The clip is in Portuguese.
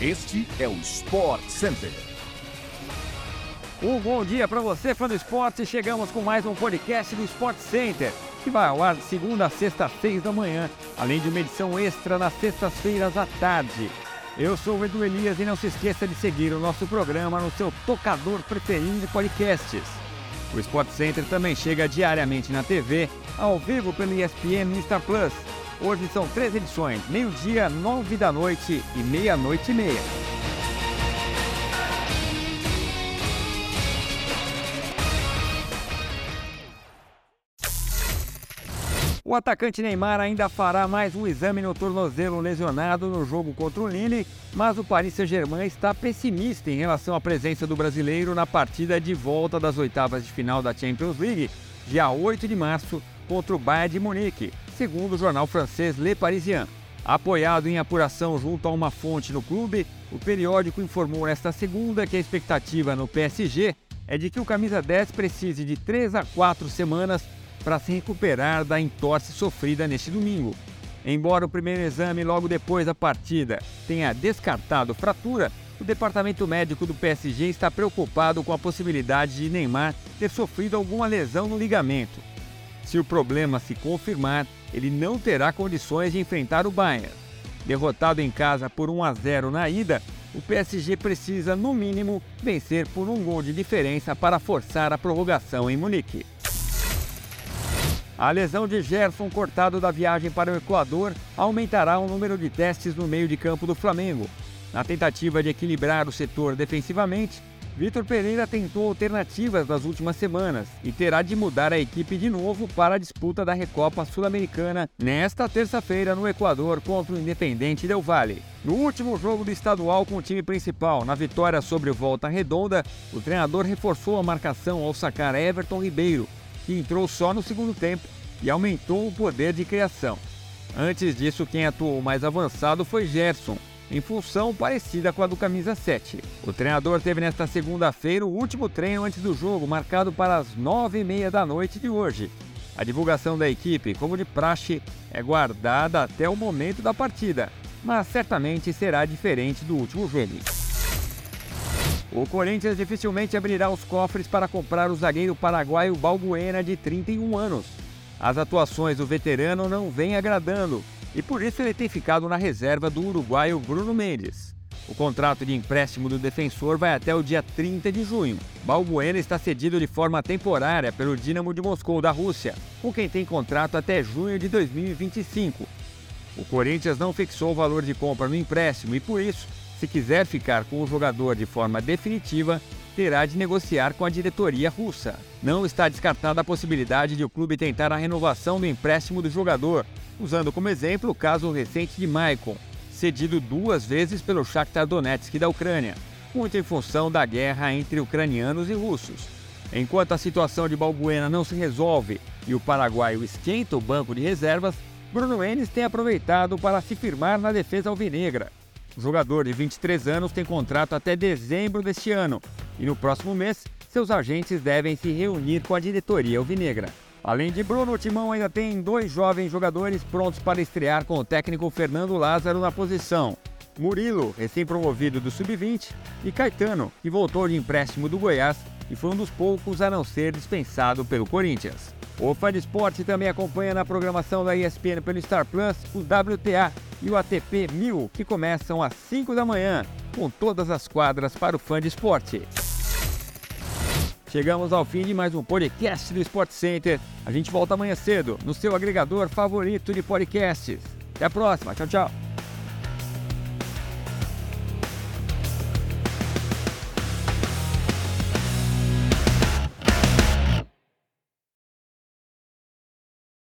Este é o Sport Center. Um bom dia para você, fã do esporte. Chegamos com mais um podcast do Sport Center, que vai ao ar de segunda a sexta às seis da manhã, além de uma edição extra nas sextas-feiras à tarde. Eu sou o Edu Elias e não se esqueça de seguir o nosso programa no seu tocador preferido de podcasts. O Sport Center também chega diariamente na TV, ao vivo pelo ESPN e Star Plus. Hoje são três edições, meio-dia, nove da noite e meia-noite e meia. O atacante Neymar ainda fará mais um exame no tornozelo lesionado no jogo contra o Lille, mas o Paris Saint-Germain está pessimista em relação à presença do brasileiro na partida de volta das oitavas de final da Champions League, dia 8 de março, contra o Bayern de Munique, segundo o jornal francês Le Parisien. Apoiado em apuração junto a uma fonte no clube, o periódico informou nesta segunda que a expectativa no PSG é de que o camisa 10 precise de 3 a 4 semanas para se recuperar da entorse sofrida neste domingo. Embora o primeiro exame logo depois da partida tenha descartado fratura, o departamento médico do PSG está preocupado com a possibilidade de Neymar ter sofrido alguma lesão no ligamento. Se o problema se confirmar, ele não terá condições de enfrentar o Bayern. Derrotado em casa por 1 a 0 na ida, o PSG precisa, no mínimo, vencer por um gol de diferença para forçar a prorrogação em Munique. A lesão de Gerson cortado da viagem para o Equador aumentará o número de testes no meio de campo do Flamengo. Na tentativa de equilibrar o setor defensivamente, Vitor Pereira tentou alternativas nas últimas semanas e terá de mudar a equipe de novo para a disputa da Recopa Sul-Americana nesta terça-feira no Equador contra o Independente Del Valle. No último jogo do estadual com o time principal, na vitória sobre o Volta Redonda, o treinador reforçou a marcação ao sacar Everton Ribeiro, que entrou só no segundo tempo e aumentou o poder de criação. Antes disso, quem atuou mais avançado foi Gerson, em função parecida com a do camisa 7. O treinador teve nesta segunda-feira o último treino antes do jogo, marcado para as nove e meia da noite de hoje. A divulgação da equipe, como de praxe, é guardada até o momento da partida, mas certamente será diferente do último jogo. O Corinthians dificilmente abrirá os cofres para comprar o zagueiro paraguaio Balbuena, de 31 anos. As atuações do veterano não vêm agradando e por isso ele tem ficado na reserva do uruguaio Bruno Mendes. O contrato de empréstimo do defensor vai até o dia 30 de junho. Balbuena está cedido de forma temporária pelo Dinamo de Moscou da Rússia, com quem tem contrato até junho de 2025. O Corinthians não fixou o valor de compra no empréstimo e, por isso, se quiser ficar com o jogador de forma definitiva, terá de negociar com a diretoria russa. Não está descartada a possibilidade de o clube tentar a renovação do empréstimo do jogador, usando como exemplo o caso recente de Maicon, cedido duas vezes pelo Shakhtar Donetsk da Ucrânia, muito em função da guerra entre ucranianos e russos. Enquanto a situação de Balbuena não se resolve e o paraguaio esquenta o banco de reservas, Bruno Enes tem aproveitado para se firmar na defesa alvinegra. O jogador de 23 anos tem contrato até dezembro deste ano e no próximo mês seus agentes devem se reunir com a diretoria alvinegra. Além de Bruno, o Timão ainda tem dois jovens jogadores prontos para estrear com o técnico Fernando Lázaro na posição. Murilo, recém-promovido do Sub-20, e Caetano, que voltou de empréstimo do Goiás e foi um dos poucos a não ser dispensado pelo Corinthians. O Fã de Esporte também acompanha na programação da ESPN pelo Star Plus o WTA e o ATP 1000, que começam às 5 da manhã, com todas as quadras para o fã de esporte. Chegamos ao fim de mais um podcast do Sport Center. A gente volta amanhã cedo no seu agregador favorito de podcasts. Até a próxima. Tchau, tchau.